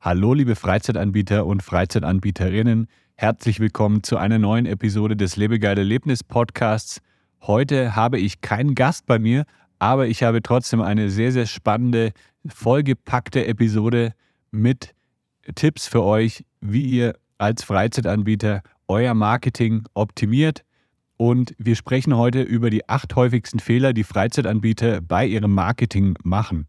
Hallo liebe Freizeitanbieter und Freizeitanbieterinnen, herzlich willkommen zu einer neuen Episode des Lebegeil Erlebnis Podcasts. Heute habe ich keinen Gast bei mir, aber ich habe trotzdem eine sehr, sehr spannende, vollgepackte Episode mit Tipps für euch, wie ihr als Freizeitanbieter euer Marketing optimiert. Und wir sprechen heute über die acht häufigsten Fehler, die Freizeitanbieter bei ihrem Marketing machen.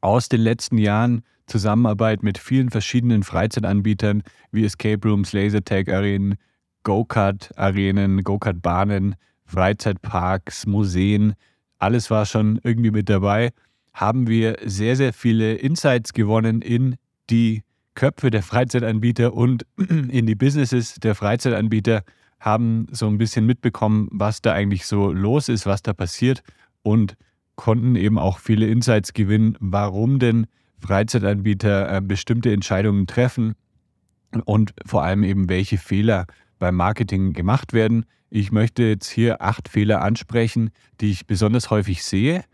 aus den letzten Jahren Zusammenarbeit mit vielen verschiedenen Freizeitanbietern wie Escape Rooms, Lasertag Arenen, Go-Kart Arenen, Go-Kart Bahnen, Freizeitparks, Museen, alles war schon irgendwie mit dabei, haben wir sehr, sehr viele Insights gewonnen in die Köpfe der Freizeitanbieter und in die Businesses der Freizeitanbieter, haben so ein bisschen mitbekommen, was da eigentlich so los ist, was da passiert und konnten eben auch viele Insights gewinnen, warum denn Freizeitanbieter äh, bestimmte Entscheidungen treffen und vor allem eben welche Fehler beim Marketing gemacht werden. Ich möchte jetzt hier acht Fehler ansprechen, die ich besonders häufig sehe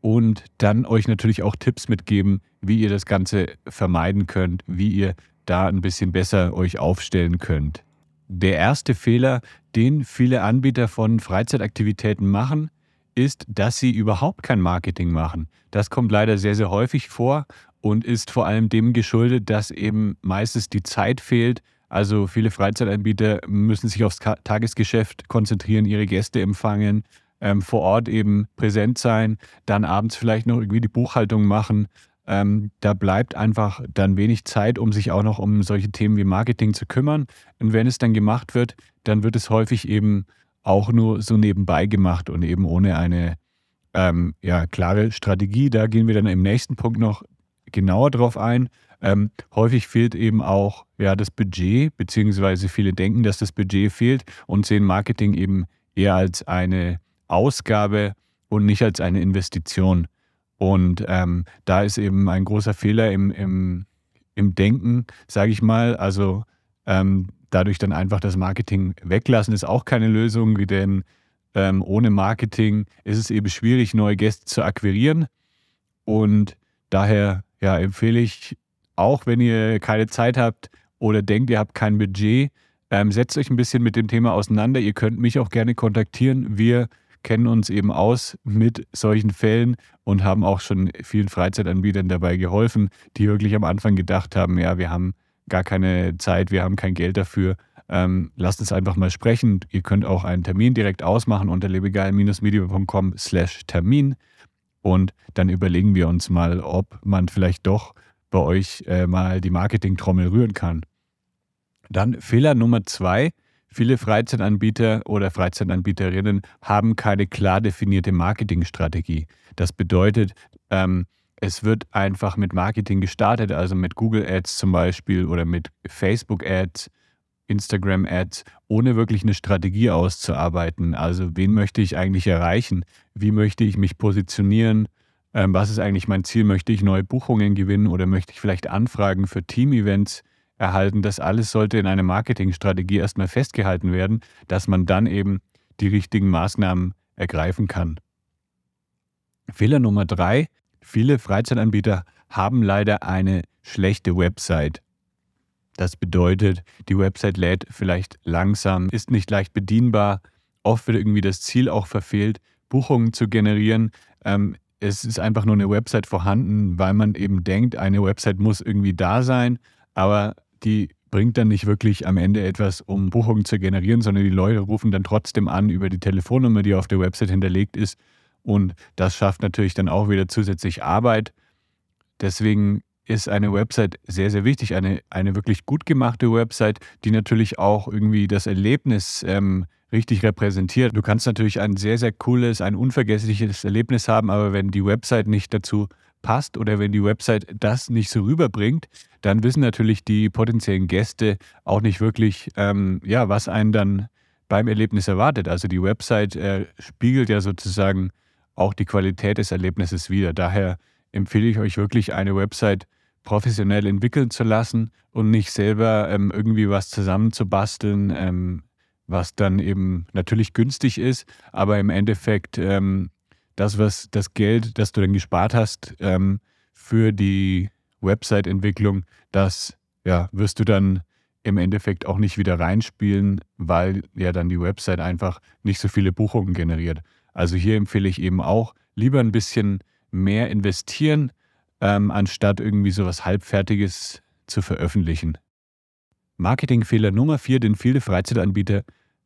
und dann euch natürlich auch Tipps mitgeben, wie ihr das Ganze vermeiden könnt, wie ihr da ein bisschen besser euch aufstellen könnt. Der erste Fehler, den viele Anbieter von Freizeitaktivitäten machen, ist, dass sie überhaupt kein Marketing machen. Das kommt leider sehr, sehr häufig vor und ist vor allem dem geschuldet, dass eben meistens die Zeit fehlt. Also viele Freizeitanbieter müssen sich aufs Tagesgeschäft konzentrieren, ihre Gäste empfangen, ähm, vor Ort eben präsent sein, dann abends vielleicht noch irgendwie die Buchhaltung machen. Ähm, da bleibt einfach dann wenig Zeit, um sich auch noch um solche Themen wie Marketing zu kümmern. Und wenn es dann gemacht wird, dann wird es häufig eben auch nur so nebenbei gemacht und eben ohne eine ähm, ja, klare Strategie. Da gehen wir dann im nächsten Punkt noch genauer drauf ein. Ähm, häufig fehlt eben auch ja, das Budget, beziehungsweise viele denken, dass das Budget fehlt und sehen Marketing eben eher als eine Ausgabe und nicht als eine Investition. Und ähm, da ist eben ein großer Fehler im, im, im Denken, sage ich mal. Also ähm, dadurch dann einfach das Marketing weglassen, ist auch keine Lösung, denn ähm, ohne Marketing ist es eben schwierig, neue Gäste zu akquirieren. Und daher ja, empfehle ich, auch wenn ihr keine Zeit habt oder denkt, ihr habt kein Budget, ähm, setzt euch ein bisschen mit dem Thema auseinander. Ihr könnt mich auch gerne kontaktieren. Wir kennen uns eben aus mit solchen Fällen und haben auch schon vielen Freizeitanbietern dabei geholfen, die wirklich am Anfang gedacht haben, ja, wir haben gar keine Zeit, wir haben kein Geld dafür. Ähm, lasst uns einfach mal sprechen. Ihr könnt auch einen Termin direkt ausmachen unter lebegeil-media.com slash Termin und dann überlegen wir uns mal, ob man vielleicht doch bei euch äh, mal die Marketingtrommel rühren kann. Dann Fehler Nummer zwei. Viele Freizeitanbieter oder Freizeitanbieterinnen haben keine klar definierte Marketingstrategie. Das bedeutet, ähm, es wird einfach mit Marketing gestartet, also mit Google Ads zum Beispiel oder mit Facebook Ads, Instagram Ads, ohne wirklich eine Strategie auszuarbeiten. Also wen möchte ich eigentlich erreichen? Wie möchte ich mich positionieren? Ähm, was ist eigentlich mein Ziel? Möchte ich neue Buchungen gewinnen oder möchte ich vielleicht Anfragen für Team-Events erhalten? Das alles sollte in einer Marketingstrategie erstmal festgehalten werden, dass man dann eben die richtigen Maßnahmen ergreifen kann. Fehler Nummer drei Viele Freizeitanbieter haben leider eine schlechte Website. Das bedeutet, die Website lädt vielleicht langsam, ist nicht leicht bedienbar. Oft wird irgendwie das Ziel auch verfehlt, Buchungen zu generieren. Ähm, es ist einfach nur eine Website vorhanden, weil man eben denkt, eine Website muss irgendwie da sein, aber die bringt dann nicht wirklich am Ende etwas, um Buchungen zu generieren, sondern die Leute rufen dann trotzdem an über die Telefonnummer, die auf der Website hinterlegt ist. Und das schafft natürlich dann auch wieder zusätzlich Arbeit. Deswegen ist eine Website sehr, sehr wichtig. Eine, eine wirklich gut gemachte Website, die natürlich auch irgendwie das Erlebnis ähm, richtig repräsentiert. Du kannst natürlich ein sehr, sehr cooles, ein unvergessliches Erlebnis haben, aber wenn die Website nicht dazu passt oder wenn die Website das nicht so rüberbringt, dann wissen natürlich die potenziellen Gäste auch nicht wirklich, ähm, ja, was einen dann beim Erlebnis erwartet. Also die Website äh, spiegelt ja sozusagen auch die Qualität des Erlebnisses wider. Daher empfehle ich euch wirklich, eine Website professionell entwickeln zu lassen und nicht selber ähm, irgendwie was zusammenzubasteln, ähm, was dann eben natürlich günstig ist, aber im Endeffekt ähm, das, was das Geld, das du dann gespart hast ähm, für die Website-Entwicklung, das ja, wirst du dann im Endeffekt auch nicht wieder reinspielen, weil ja dann die Website einfach nicht so viele Buchungen generiert. Also hier empfehle ich eben auch, lieber ein bisschen mehr investieren, ähm, anstatt irgendwie sowas Halbfertiges zu veröffentlichen. Marketingfehler Nummer vier, den viele Freizeitanbieter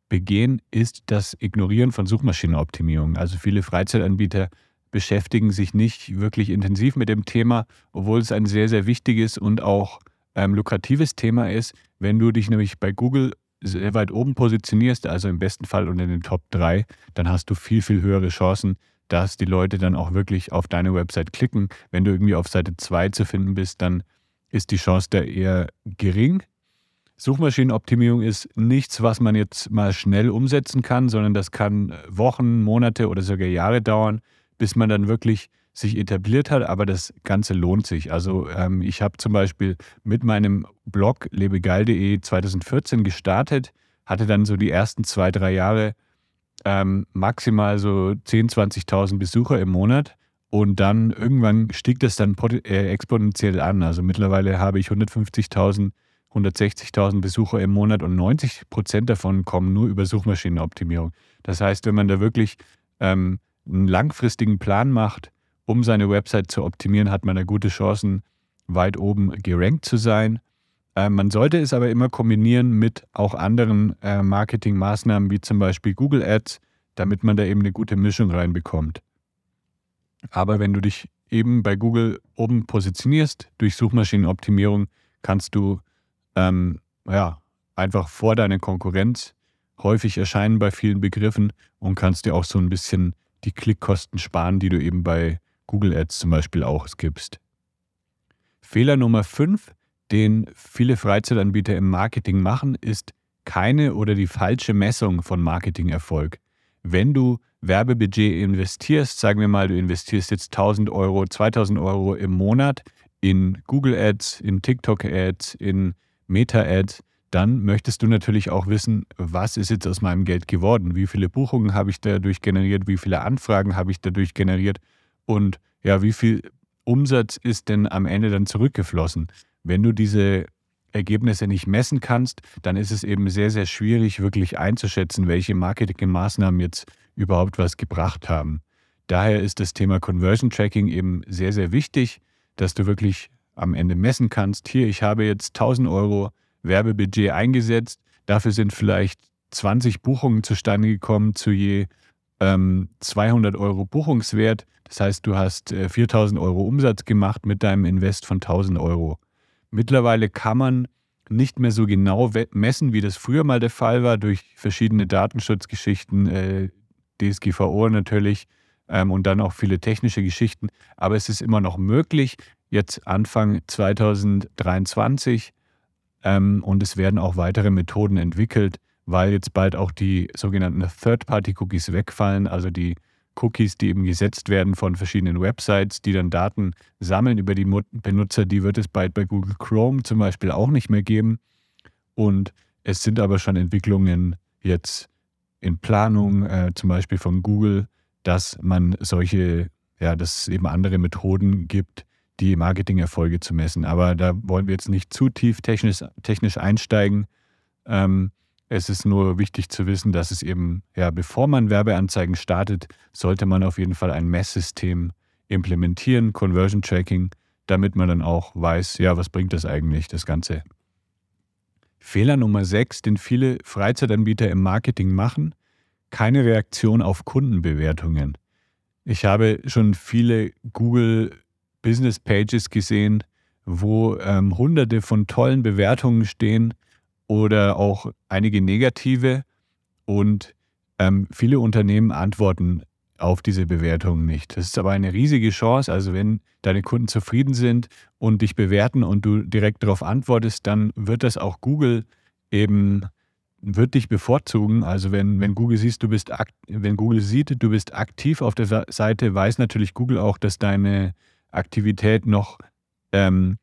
begehen, ist das Ignorieren von Suchmaschinenoptimierung. Also viele Freizeitanbieter beschäftigen sich nicht wirklich intensiv mit dem Thema, obwohl es ein sehr, sehr wichtiges und auch ähm, lukratives Thema ist. Wenn du dich nämlich bei Google sehr weit oben positionierst, also im besten Fall unter den Top 3, dann hast du viel, viel höhere Chancen, dass die Leute dann auch wirklich auf deine Website klicken. Wenn du irgendwie auf Seite 2 zu finden bist, dann ist die Chance da eher gering. Suchmaschinenoptimierung ist nichts, was man jetzt mal schnell umsetzen kann, sondern das kann Wochen, Monate oder sogar Jahre dauern, bis man dann wirklich sich etabliert hat, aber das Ganze lohnt sich. Also ähm, ich habe zum Beispiel mit meinem Blog lebegeil.de 2014 gestartet, hatte dann so die ersten zwei, drei Jahre ähm, maximal so 10.000, 20.000 Besucher im Monat und dann irgendwann stieg das dann äh, exponentiell an. Also mittlerweile habe ich 150.000 160.000 Besucher im Monat und 90 Prozent davon kommen nur über Suchmaschinenoptimierung. Das heißt, wenn man da wirklich ähm, einen langfristigen Plan macht, um seine Website zu optimieren, hat man da gute Chancen, weit oben gerankt zu sein. Äh, man sollte es aber immer kombinieren mit auch anderen äh, Marketingmaßnahmen, wie zum Beispiel Google Ads, damit man da eben eine gute Mischung reinbekommt. Aber wenn du dich eben bei Google oben positionierst durch Suchmaschinenoptimierung, kannst du ähm, ja, einfach vor deiner Konkurrenz häufig erscheinen bei vielen Begriffen und kannst dir auch so ein bisschen die Klickkosten sparen, die du eben bei Google Ads zum Beispiel auch gibst. Fehler Nummer 5, den viele Freizeitanbieter im Marketing machen, ist keine oder die falsche Messung von Marketingerfolg. Wenn du Werbebudget investierst, sagen wir mal, du investierst jetzt 1000 Euro, 2000 Euro im Monat in Google Ads, in TikTok Ads, in Meta-Ad, dann möchtest du natürlich auch wissen, was ist jetzt aus meinem Geld geworden? Wie viele Buchungen habe ich dadurch generiert? Wie viele Anfragen habe ich dadurch generiert? Und ja, wie viel Umsatz ist denn am Ende dann zurückgeflossen? Wenn du diese Ergebnisse nicht messen kannst, dann ist es eben sehr, sehr schwierig, wirklich einzuschätzen, welche Marketingmaßnahmen jetzt überhaupt was gebracht haben. Daher ist das Thema Conversion Tracking eben sehr, sehr wichtig, dass du wirklich am Ende messen kannst, hier, ich habe jetzt 1000 Euro Werbebudget eingesetzt, dafür sind vielleicht 20 Buchungen zustande gekommen zu je ähm, 200 Euro Buchungswert. Das heißt, du hast äh, 4000 Euro Umsatz gemacht mit deinem Invest von 1000 Euro. Mittlerweile kann man nicht mehr so genau messen, wie das früher mal der Fall war, durch verschiedene Datenschutzgeschichten, äh, DSGVO natürlich ähm, und dann auch viele technische Geschichten. Aber es ist immer noch möglich, jetzt Anfang 2023 ähm, und es werden auch weitere Methoden entwickelt, weil jetzt bald auch die sogenannten Third-Party-Cookies wegfallen, also die Cookies, die eben gesetzt werden von verschiedenen Websites, die dann Daten sammeln über die Benutzer, die wird es bald bei Google Chrome zum Beispiel auch nicht mehr geben. Und es sind aber schon Entwicklungen jetzt in Planung, äh, zum Beispiel von Google, dass man solche, ja, dass es eben andere Methoden gibt, die Marketingerfolge zu messen. Aber da wollen wir jetzt nicht zu tief technisch, technisch einsteigen. Ähm, es ist nur wichtig zu wissen, dass es eben, ja, bevor man Werbeanzeigen startet, sollte man auf jeden Fall ein Messsystem implementieren, Conversion Tracking, damit man dann auch weiß, ja, was bringt das eigentlich, das Ganze. Fehler Nummer 6, den viele Freizeitanbieter im Marketing machen, keine Reaktion auf Kundenbewertungen. Ich habe schon viele Google Business Pages gesehen, wo ähm, hunderte von tollen Bewertungen stehen oder auch einige negative und ähm, viele Unternehmen antworten auf diese Bewertungen nicht. Das ist aber eine riesige Chance. Also wenn deine Kunden zufrieden sind und dich bewerten und du direkt darauf antwortest, dann wird das auch Google eben wird dich bevorzugen. Also wenn, wenn Google siehst, du bist wenn Google sieht, du bist aktiv auf der Seite, weiß natürlich Google auch, dass deine Aktivität noch, ähm,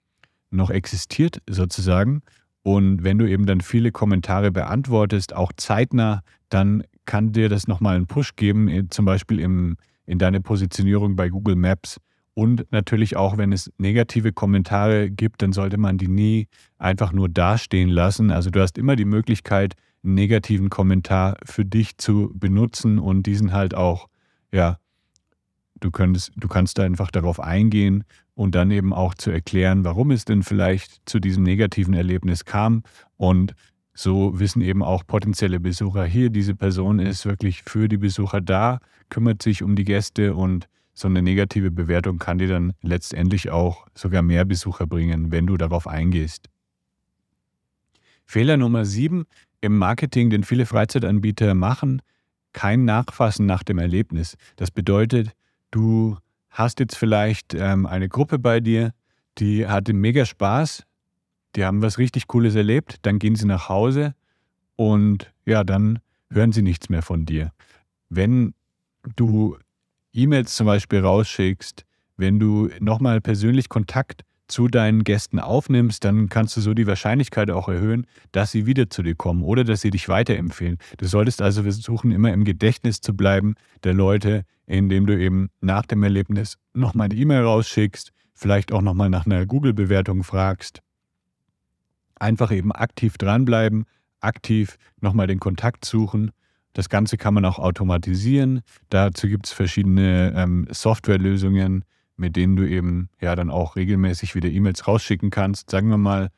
noch existiert sozusagen. Und wenn du eben dann viele Kommentare beantwortest, auch zeitnah, dann kann dir das nochmal einen Push geben, äh, zum Beispiel im, in deine Positionierung bei Google Maps. Und natürlich auch, wenn es negative Kommentare gibt, dann sollte man die nie einfach nur dastehen lassen. Also du hast immer die Möglichkeit, einen negativen Kommentar für dich zu benutzen und diesen halt auch, ja, du könntest, du kannst da einfach darauf eingehen und dann eben auch zu erklären, warum es denn vielleicht zu diesem negativen Erlebnis kam. Und so wissen eben auch potenzielle Besucher hier, diese Person ist wirklich für die Besucher da, kümmert sich um die Gäste und so eine negative Bewertung kann dir dann letztendlich auch sogar mehr Besucher bringen, wenn du darauf eingehst. Fehler Nummer sieben im Marketing, den viele Freizeitanbieter machen, kein Nachfassen nach dem Erlebnis. Das bedeutet, du hast jetzt vielleicht ähm, eine Gruppe bei dir, die hatte mega Spaß, die haben was richtig Cooles erlebt, dann gehen sie nach Hause und ja, dann hören sie nichts mehr von dir. Wenn du E-Mails zum Beispiel rausschickst, wenn du nochmal persönlich Kontakt zu deinen Gästen aufnimmst, dann kannst du so die Wahrscheinlichkeit auch erhöhen, dass sie wieder zu dir kommen oder dass sie dich weiterempfehlen. Du solltest also versuchen, immer im Gedächtnis zu bleiben der Leute, indem du eben nach dem Erlebnis nochmal eine E-Mail rausschickst, vielleicht auch nochmal nach einer Google-Bewertung fragst. Einfach eben aktiv dranbleiben, aktiv nochmal den Kontakt suchen. Das Ganze kann man auch automatisieren. Dazu gibt es verschiedene ähm, Softwarelösungen, mit denen du eben ja dann auch regelmäßig wieder E-Mails rausschicken kannst. Sagen wir mal,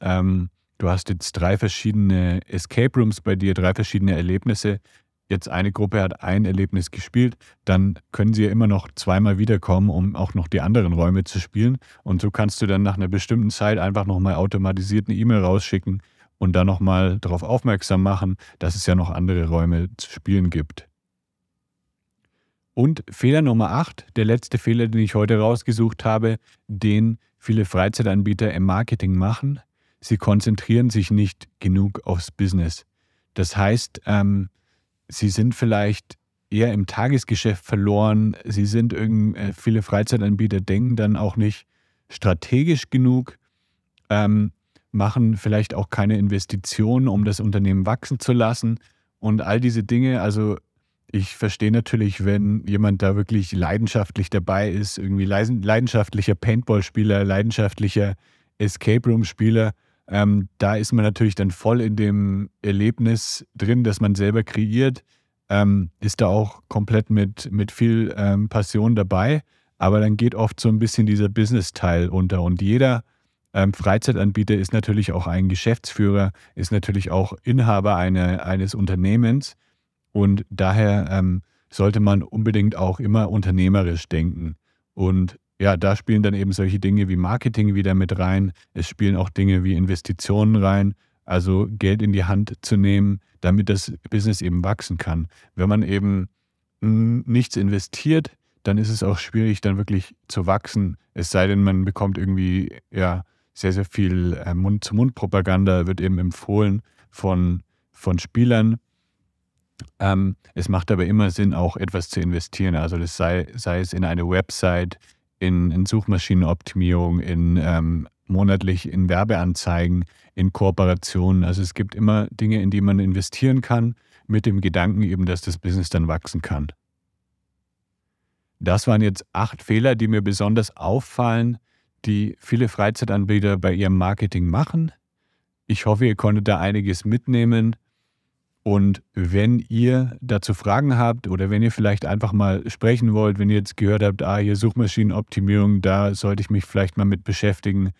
ähm, du hast jetzt drei verschiedene Escape Rooms bei dir, drei verschiedene Erlebnisse. Jetzt eine Gruppe hat ein Erlebnis gespielt, dann können sie ja immer noch zweimal wiederkommen, um auch noch die anderen Räume zu spielen. Und so kannst du dann nach einer bestimmten Zeit einfach nochmal automatisiert eine E-Mail rausschicken und dann nochmal darauf aufmerksam machen, dass es ja noch andere Räume zu spielen gibt. Und Fehler Nummer 8, der letzte Fehler, den ich heute rausgesucht habe, den viele Freizeitanbieter im Marketing machen. Sie konzentrieren sich nicht genug aufs Business. Das heißt, ähm, sie sind vielleicht eher im Tagesgeschäft verloren. Sie sind irgend, äh, viele Freizeitanbieter denken dann auch nicht strategisch genug, ähm, machen vielleicht auch keine Investitionen, um das Unternehmen wachsen zu lassen. Und all diese Dinge, also ich verstehe natürlich, wenn jemand da wirklich leidenschaftlich dabei ist, irgendwie leidenschaftlicher Paintball-Spieler, leidenschaftlicher Escape Room-Spieler, ähm, da ist man natürlich dann voll in dem Erlebnis drin, das man selber kreiert, ähm, ist da auch komplett mit, mit viel ähm, Passion dabei, aber dann geht oft so ein bisschen dieser Business-Teil unter und jeder ähm, Freizeitanbieter ist natürlich auch ein Geschäftsführer, ist natürlich auch Inhaber eine, eines Unternehmens und daher ähm, sollte man unbedingt auch immer unternehmerisch denken. Und ja, da spielen dann eben solche Dinge wie Marketing wieder mit rein. Es spielen auch Dinge wie Investitionen rein, also Geld in die Hand zu nehmen, damit das Business eben wachsen kann. Wenn man eben hm, nichts investiert, dann ist es auch schwierig, dann wirklich zu wachsen. Es sei denn, man bekommt irgendwie ja sehr, sehr viel äh, Mund-zu-Mund-Propaganda, wird eben empfohlen von, von Spielern. Ähm, es macht aber immer Sinn, auch etwas zu investieren. Also das sei, sei es in eine Website, in, in Suchmaschinenoptimierung, in ähm, monatlich in Werbeanzeigen, in Kooperationen. Also es gibt immer Dinge, in die man investieren kann, mit dem Gedanken eben, dass das Business dann wachsen kann. Das waren jetzt acht Fehler, die mir besonders auffallen, die viele Freizeitanbieter bei ihrem Marketing machen. Ich hoffe, ihr konntet da einiges mitnehmen. Und wenn ihr dazu Fragen habt oder wenn ihr vielleicht einfach mal sprechen wollt, wenn ihr jetzt gehört habt, ah, hier Suchmaschinenoptimierung, da sollte ich mich vielleicht mal mit beschäftigen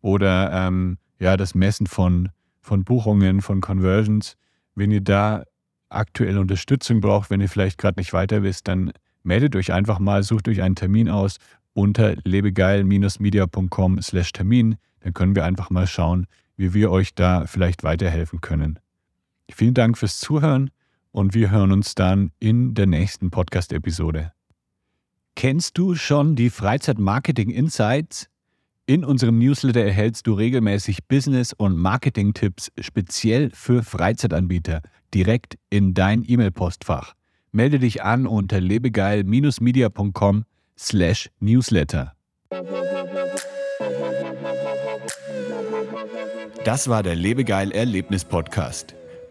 oder ähm, ja, das Messen von, von Buchungen, von Conversions, wenn ihr da aktuell Unterstützung braucht, wenn ihr vielleicht gerade nicht weiter wisst, dann meldet euch einfach mal, sucht euch einen Termin aus unter lebegeil-media.com/termin. Dann können wir einfach mal schauen, wie wir euch da vielleicht weiterhelfen können. Vielen Dank fürs Zuhören und wir hören uns dann in der nächsten Podcast-Episode. Kennst du schon die Freizeit-Marketing Insights? In unserem Newsletter erhältst du regelmäßig Business- und Marketing-Tipps speziell für Freizeitanbieter direkt in dein E-Mail-Postfach. Melde dich an unter lebegeil-media.com slash newsletter. Das war der Lebegeil Erlebnis Podcast.